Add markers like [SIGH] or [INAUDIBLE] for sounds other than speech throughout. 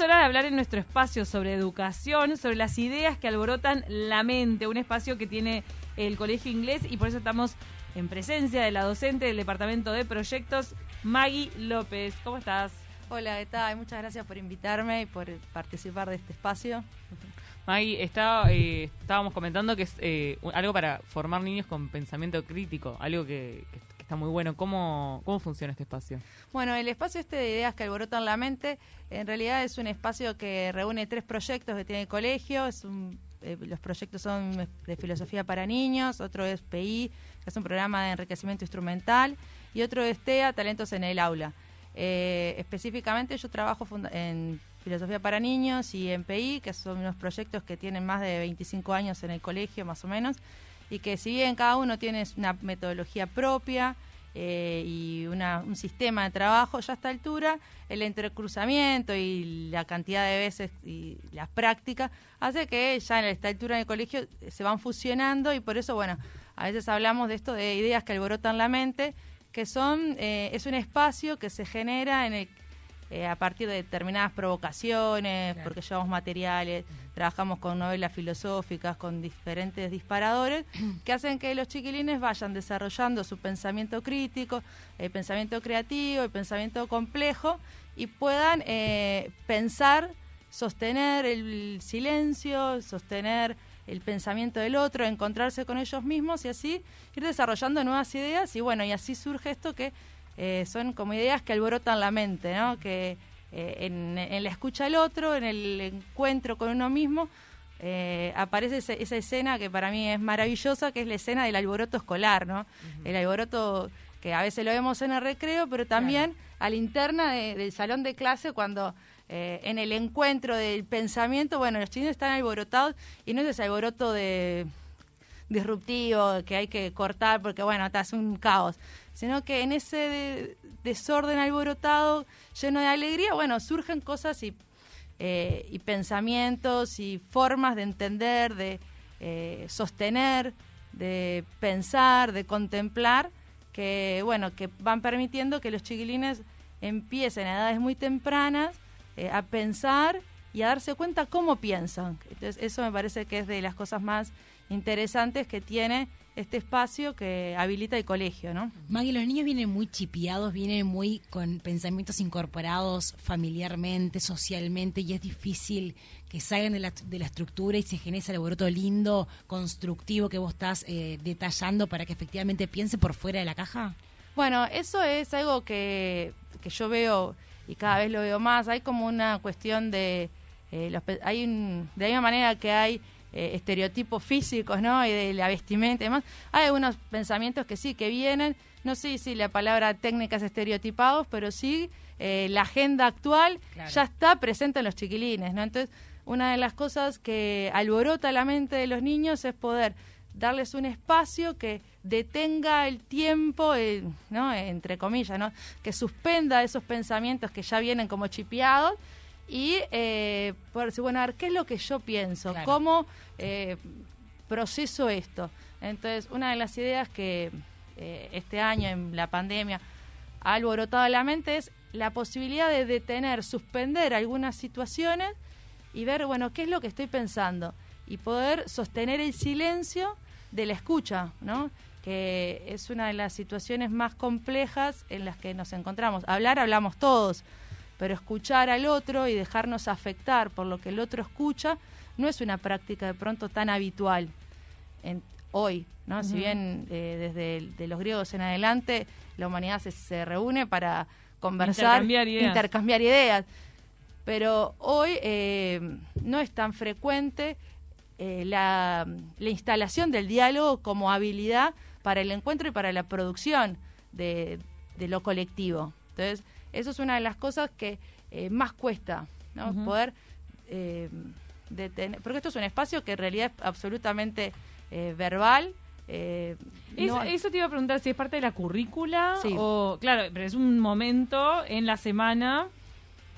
es hora de hablar en nuestro espacio sobre educación, sobre las ideas que alborotan la mente, un espacio que tiene el Colegio Inglés y por eso estamos en presencia de la docente del Departamento de Proyectos, Maggie López. ¿Cómo estás? Hola, ¿qué tal? Muchas gracias por invitarme y por participar de este espacio. Maggie, está, eh, estábamos comentando que es eh, algo para formar niños con pensamiento crítico, algo que, está muy bueno. ¿Cómo, ¿Cómo funciona este espacio? Bueno, el espacio este de ideas que alborotan la mente, en realidad es un espacio que reúne tres proyectos que tiene el colegio. Es eh, los proyectos son de filosofía para niños, otro es PI, que es un programa de enriquecimiento instrumental, y otro es TEA, Talentos en el Aula. específicamente yo trabajo en Filosofía para Niños y MPI, que son unos proyectos que tienen más de 25 años en el colegio, más o menos, y que si bien cada uno tiene una metodología propia eh, y un sistema de trabajo, ya a esta altura el entrecruzamiento y la cantidad de veces y las prácticas hace que ya a esta altura en el colegio se van fusionando y por eso, bueno, a veces hablamos de esto de ideas que alborotan la mente, que son, eh, es un espacio que se genera en el eh, a partir de determinadas provocaciones, porque llevamos materiales, trabajamos con novelas filosóficas, con diferentes disparadores, [CLEARS THROAT] que hacen que los chiquilines vayan desarrollando su pensamiento crítico, el pensamiento creativo, el pensamiento complejo, y puedan eh, pensar, sostener el silencio, sostener el pensamiento del otro, encontrarse con ellos mismos y así ir desarrollando nuevas ideas y bueno, y así surge esto que eh, son como ideas que alborotan la mente, ¿no? Que eh, en, la escucha del otro, en el encuentro con uno mismo, eh, aparece esa escena que para mí es maravillosa, que es la escena del alboroto escolar, ¿no? El alboroto que a veces lo vemos en el recreo, pero también a la interna del salón de clase cuando en el encuentro del pensamiento, bueno, los chinos están alborotados y no es ese alboroto de disruptivo que hay que cortar porque, bueno, hace un caos, sino que en ese desorden alborotado, lleno de alegría, bueno, surgen cosas y, eh, pensamientos y formas de entender, de eh, sostener, de pensar, de contemplar, que, bueno, que van permitiendo que los chiquilines empiecen a edades muy tempranas eh, a pensar y a darse cuenta cómo piensan. Entonces, eso me parece que es de las cosas más interesantes que tiene este espacio que habilita el colegio, ¿no? Maggie, los niños vienen muy chipiados, vienen muy con pensamientos incorporados familiarmente, socialmente, y es difícil que salgan de la, de la estructura y se genere ese alboroto lindo, constructivo que vos estás eh, detallando para que efectivamente piense por fuera de la caja. Bueno, eso es algo que, que yo veo y cada vez lo veo más. Hay como una cuestión de... Eh, hay un, de la misma manera que hay eh, estereotipos físicos, ¿no? Y de la vestimenta y demás. Hay algunos pensamientos que sí, que vienen, no sé si la palabra técnica es estereotipados, pero sí eh, la agenda actual ya está presente en los chiquilines, ¿no? Entonces, una de las cosas que alborota la mente de los niños es poder darles un espacio que detenga el tiempo, eh, ¿no? entre comillas, ¿no? que suspenda esos pensamientos que ya vienen como chipeados y eh, decir, bueno, a ver, ¿qué es lo que yo pienso? ¿Cómo eh, proceso esto? Entonces, una de las ideas que eh, este año en la pandemia ha alborotado la mente es la posibilidad de detener, suspender algunas situaciones y ver, bueno, ¿qué es lo que estoy pensando? Y poder sostener el silencio de la escucha, ¿no? que es una de las situaciones más complejas en las que nos encontramos. Hablar, hablamos todos, pero escuchar al otro y dejarnos afectar por lo que el otro escucha no es una práctica de pronto tan habitual en, hoy, ¿no? Si bien eh, desde los griegos en adelante la humanidad se, reúne para conversar, intercambiar ideas, pero hoy eh, no es tan frecuente eh, la, la, instalación del diálogo como habilidad para el encuentro y para la producción de, de lo colectivo. Entonces, eso es una de las cosas que eh, más cuesta, ¿no? Poder eh, detener, porque esto es un espacio que en realidad es absolutamente eh, verbal. Eso te iba a preguntar si es parte de la currícula o, claro, pero es un momento en la semana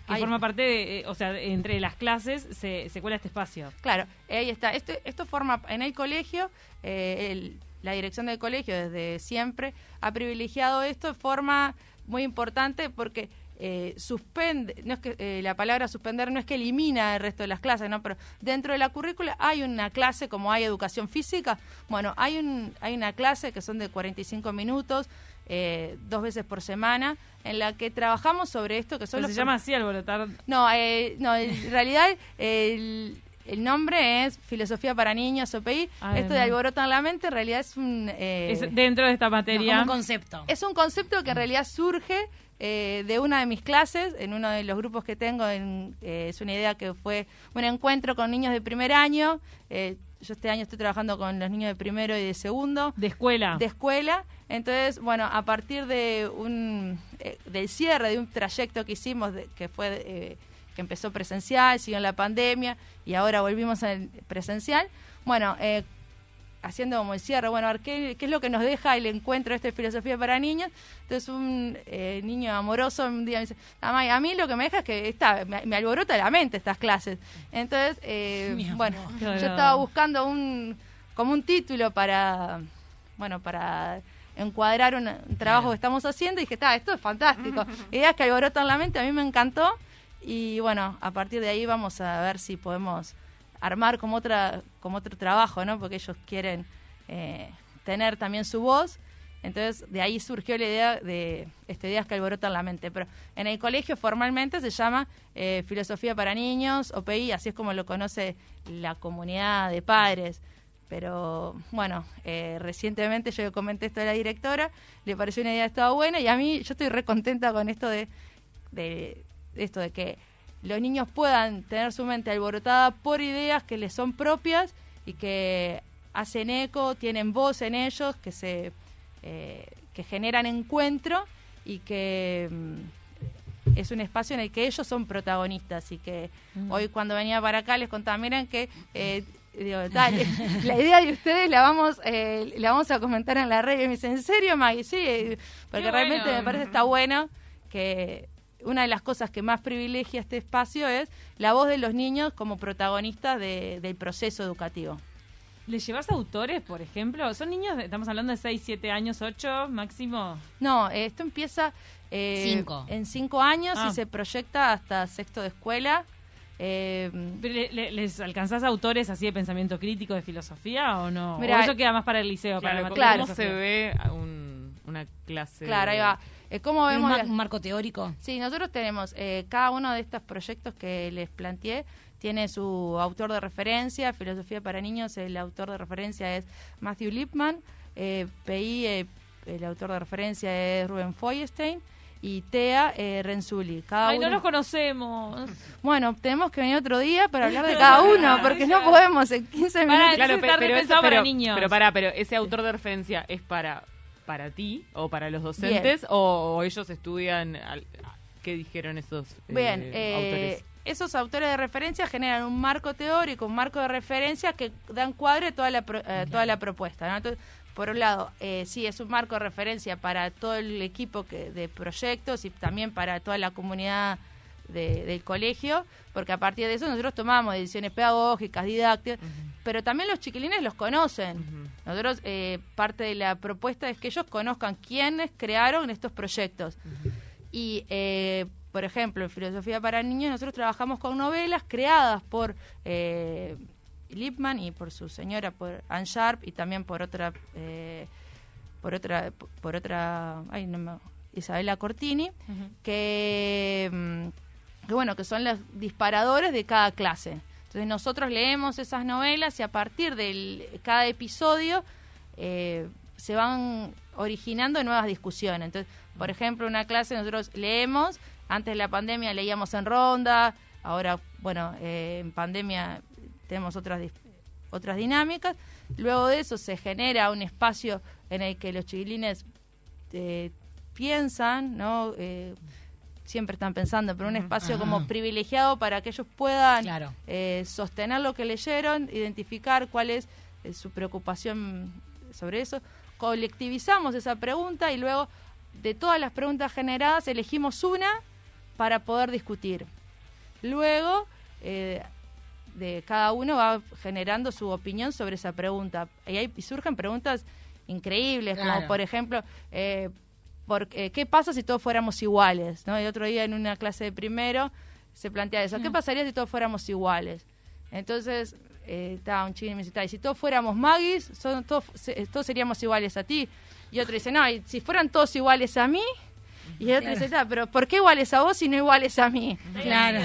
que forma parte de, o sea, entre las clases se, se cuela este espacio. Claro, ahí está. Esto, esto forma en el colegio, la dirección del colegio desde siempre ha privilegiado esto de forma muy importante porque eh, suspende, no es que eh, la palabra suspender no es que elimina el resto de las clases, ¿no? Pero dentro de la currícula hay una clase como hay educación física, bueno, hay un hay una clase que son de 45 minutos, eh, dos veces por semana, en la que trabajamos sobre esto que son Pero los se llama así alborotar. no, eh, no, en realidad el, el nombre es Filosofía para Niños, OPI. Esto de alborotan la mente en realidad es un... eh, Es dentro de esta No, materia. un concepto. es un concepto que en realidad surge eh, de una de mis clases, en uno de los grupos que tengo. en- eh, es una idea que fue un encuentro con niños de primer año. Eh, yo este año estoy trabajando con los niños de primero y de segundo de escuela. de escuela. Entonces, bueno, a partir de un eh, del cierre de un trayecto que hicimos, de- que fue que empezó presencial, siguió en la pandemia y ahora volvimos al presencial. Bueno, eh, haciendo como el cierre, bueno, a ver qué, qué es lo que nos deja el encuentro este de filosofía para niños. Entonces, un eh, niño amoroso un día me dice, a mí lo que me deja es que está, me, me alborota la mente estas clases. Entonces, eh, bueno, yo estaba buscando un como un título para bueno para encuadrar un, un trabajo que estamos haciendo y dije está esto es fantástico [LAUGHS] ideas que alborotan la mente a mí me encantó y bueno a partir de ahí vamos a ver si podemos armar como otra como otro trabajo no porque ellos quieren eh, tener también su voz. Entonces de ahí surgió la idea de este, ideas que alborotan la mente. Pero en el colegio formalmente se llama eh, filosofía para niños OPI así es como lo conoce la comunidad de padres. Pero bueno, eh, recientemente yo comenté esto a la directora, le pareció una idea estaba buena y a mí yo estoy re contenta con esto de esto de que los niños puedan tener su mente alborotada por ideas que les son propias y que hacen eco, tienen voz en ellos, que se eh, que generan encuentro y que mm, es un espacio en el que ellos son protagonistas y que hoy cuando venía para acá les contaba, miren que eh, digo, dale, [LAUGHS] la idea de ustedes la vamos eh, la vamos a comentar en la red y me dice, ¿en serio Maggie? Sí, porque Qué realmente bueno. me parece está bueno que una de las cosas que más privilegia este espacio es la voz de los niños como protagonistas de- del proceso educativo. ¿Les llevas autores, por ejemplo? ¿Son niños, de- estamos hablando de 6, 7 años, 8 máximo? No, esto empieza eh, Cinco. en cinco años Ah. y se proyecta hasta sexto de escuela. Eh, Pero le- le- ¿Les alcanzás autores así de pensamiento crítico, de filosofía o no? Mirá, ¿O eso queda más para el liceo? para Claro, la ¿cómo, materia de cómo se ve un- una clase? claro, ahí va. ¿Cómo Un, vemos mar- las- un marco teórico. Sí, nosotros tenemos eh, cada uno de estos proyectos que les planteé tiene su autor de referencia, Filosofía para Niños, el autor de referencia es Matthew Lipman, eh, PI, eh, el autor de referencia es Ruben Feuerstein y TEA eh, Renzulli. Cada Ay, no uno- los conocemos. Bueno, tenemos que venir otro día para hablar de cada uno, [LAUGHS] porque no podemos en 15 Para- minutos. Claro, pe- está pero, repensado eso- para pero- niños. Pero para, pero ese autor de referencia es para para ti o para los docentes o, o ellos estudian al- qué dijeron esos eh, Bien, eh, autores. esos autores de referencia generan un marco teórico, un marco de referencia que dan cuadre a toda la, pro- eh, toda la propuesta. ¿no? Entonces, por un lado, eh, sí, es un marco de referencia para todo el equipo que, de proyectos y también para toda la comunidad de- del colegio, porque a partir de eso nosotros tomamos decisiones pedagógicas, didácticas, pero también los chiquilines los conocen. Nosotros, eh, parte de la propuesta es que ellos conozcan quiénes crearon estos proyectos. Y, eh, por ejemplo, en Filosofía para Niños, nosotros trabajamos con novelas creadas por eh, Lipman y por su señora, por Ann Sharp, y también por otra, eh, por otra, por otra, ay, no me- Isabela Cortini, que, mm, que, bueno, que son los disparadores de cada clase. Entonces nosotros leemos esas novelas y a partir de cada episodio eh, se van originando nuevas discusiones. Entonces, por ejemplo, una clase nosotros leemos, antes de la pandemia leíamos en ronda, ahora, bueno, eh, en pandemia tenemos otras otras dinámicas. Luego de eso se genera un espacio en el que los chiquilines eh, piensan, ¿no? Eh, siempre están pensando, pero un espacio como privilegiado para que ellos puedan Claro. eh, sostener lo que leyeron, identificar cuál es eh, su preocupación sobre eso. Colectivizamos esa pregunta y luego de todas las preguntas generadas elegimos una para poder discutir. Luego, eh, de cada uno va generando su opinión sobre esa pregunta. Y, hay, y surgen preguntas increíbles, como por ejemplo, eh, porque, ¿qué pasa si todos fuéramos iguales? ¿no? El otro día en una clase de primero se plantea eso, ¿qué Mm. pasaría si todos fuéramos iguales? Entonces, eh, estaba un chico y me dice, "Ta, y si todos fuéramos magis, son, todos, se- todos seríamos iguales a ti. Y otro dice, no, y si fueran todos iguales a mí, y el otro dice, "Ta, pero ¿por qué iguales a vos y no iguales a mí? Claro.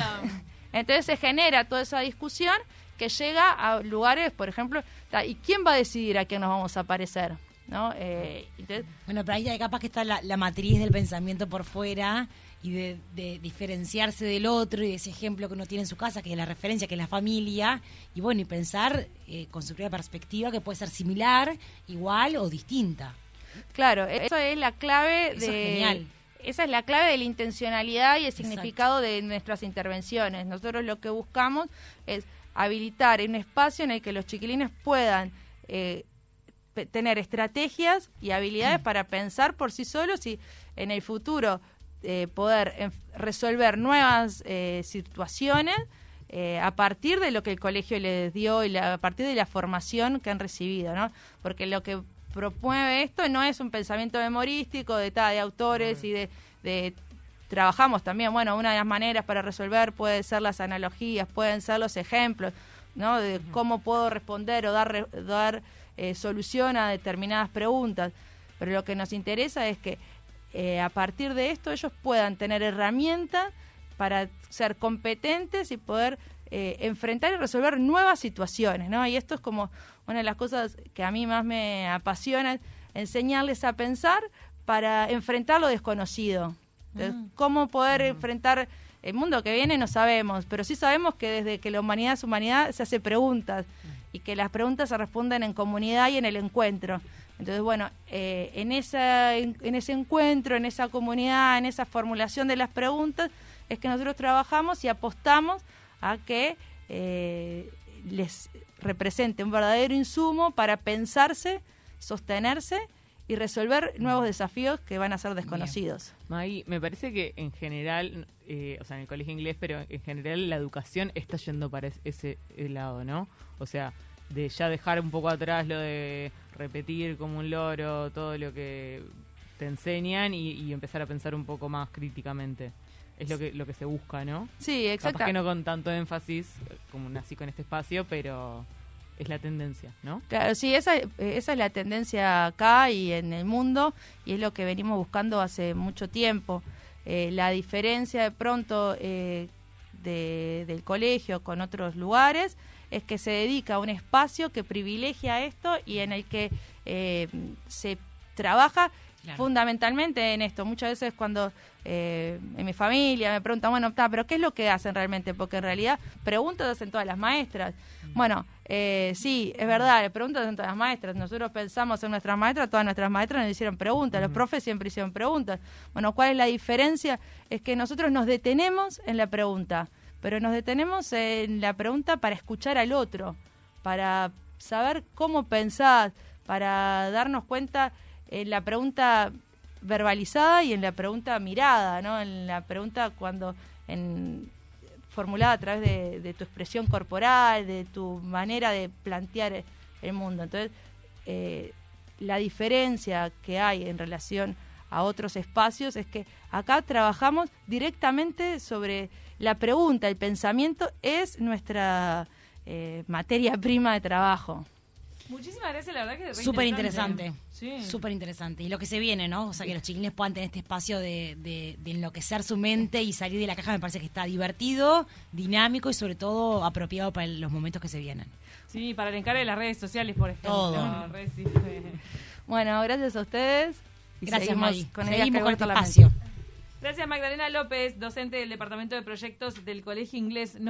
Entonces se genera toda esa discusión que llega a lugares, por ejemplo, ¿y quién va a decidir a quién nos vamos a parecer? ¿No? Eh, entonces, Bueno, pero ahí capaz que está la, la matriz del pensamiento por fuera y de, de diferenciarse del otro y de ese ejemplo que uno tiene en su casa, que es la referencia, que es la familia, y bueno, y pensar eh, con su propia perspectiva que puede ser similar, igual o distinta. claro, eso es la clave Eso es de... genial. Esa es la clave de la intencionalidad y el Exacto. significado de nuestras intervenciones. Nosotros lo que buscamos es habilitar un espacio en el que los chiquilines puedan eh, tener estrategias y habilidades para pensar por sí solos y en el futuro eh, poder resolver nuevas eh, situaciones eh, a partir de lo que el colegio les dio y la- a partir de la formación que han recibido, ¿no? Porque lo que promueve esto no es un pensamiento memorístico de, ta, de autores y de, de trabajamos también, bueno, una de las maneras para resolver puede ser las analogías, pueden ser los ejemplos, ¿no? De cómo puedo responder o dar, dar eh, solución a determinadas preguntas. Pero lo que nos interesa es que eh, a partir de esto ellos puedan tener herramientas para ser competentes y poder eh, enfrentar y resolver nuevas situaciones, ¿no? Y esto es como una de las cosas que a mí más me apasiona, enseñarles a pensar para enfrentar lo desconocido. Entonces, ¿Cómo poder enfrentar el mundo que viene? No sabemos, pero sí sabemos que desde que la humanidad es humanidad se hace preguntas y que las preguntas se responden en comunidad y en el encuentro. Entonces, bueno, eh, en, esa, en, en ese encuentro, en esa comunidad, en esa formulación de las preguntas, es que nosotros trabajamos y apostamos a que eh, les represente un verdadero insumo para pensarse, sostenerse y resolver nuevos desafíos que van a ser desconocidos. Maggie, me parece que en general, eh, o sea, en el colegio inglés, pero en general la educación está yendo para es- ese lado, ¿no? O sea, de ya dejar un poco atrás lo de repetir como un loro todo lo que te enseñan y, y empezar a pensar un poco más críticamente. Es lo que lo que se busca, ¿no? Sí, exacto. Capaz que no con tanto énfasis eh, como nací con este espacio, pero es la tendencia, ¿no? Claro, sí, esa, esa es la tendencia acá y en el mundo y es lo que venimos buscando hace mucho tiempo. Eh, la diferencia de pronto eh, de- del colegio con otros lugares es que se dedica a un espacio que privilegia esto y en el que eh, se trabaja Claro. fundamentalmente en esto. Muchas veces cuando eh, en mi familia me preguntan, bueno, ta, pero ¿qué es lo que hacen realmente? Porque en realidad preguntas hacen todas las maestras. Bueno, eh, sí, es verdad, preguntas hacen todas las maestras. Nosotros pensamos en nuestras maestras, todas nuestras maestras nos hicieron preguntas, los profes siempre hicieron preguntas. Bueno, ¿cuál es la diferencia? Es que nosotros nos detenemos en la pregunta, pero nos detenemos en la pregunta para escuchar al otro, para saber cómo pensás, para darnos cuenta en la pregunta verbalizada y en la pregunta mirada, ¿no? En la pregunta cuando en, formulada a través de, de tu expresión corporal, de tu manera de plantear el mundo. Entonces, eh, la diferencia que hay en relación a otros espacios es que acá trabajamos directamente sobre la pregunta, el pensamiento es nuestra eh, materia prima de trabajo. Muchísimas gracias, la verdad que es Súper interesante. Sí. Súper interesante. Y lo que se viene, ¿no? O sea, que los chiquilines puedan tener este espacio de, de- de enloquecer su mente y salir de la caja me parece que está divertido, dinámico y sobre todo apropiado para los momentos que se vienen. Sí, para el encargo de las redes sociales, por ejemplo. Todo. [LAUGHS] Bueno, gracias a ustedes. y Gracias, seguimos Maggie. con Seguimos con este espacio. Gracias, Magdalena López, docente del Departamento de Proyectos del Colegio Inglés. Nos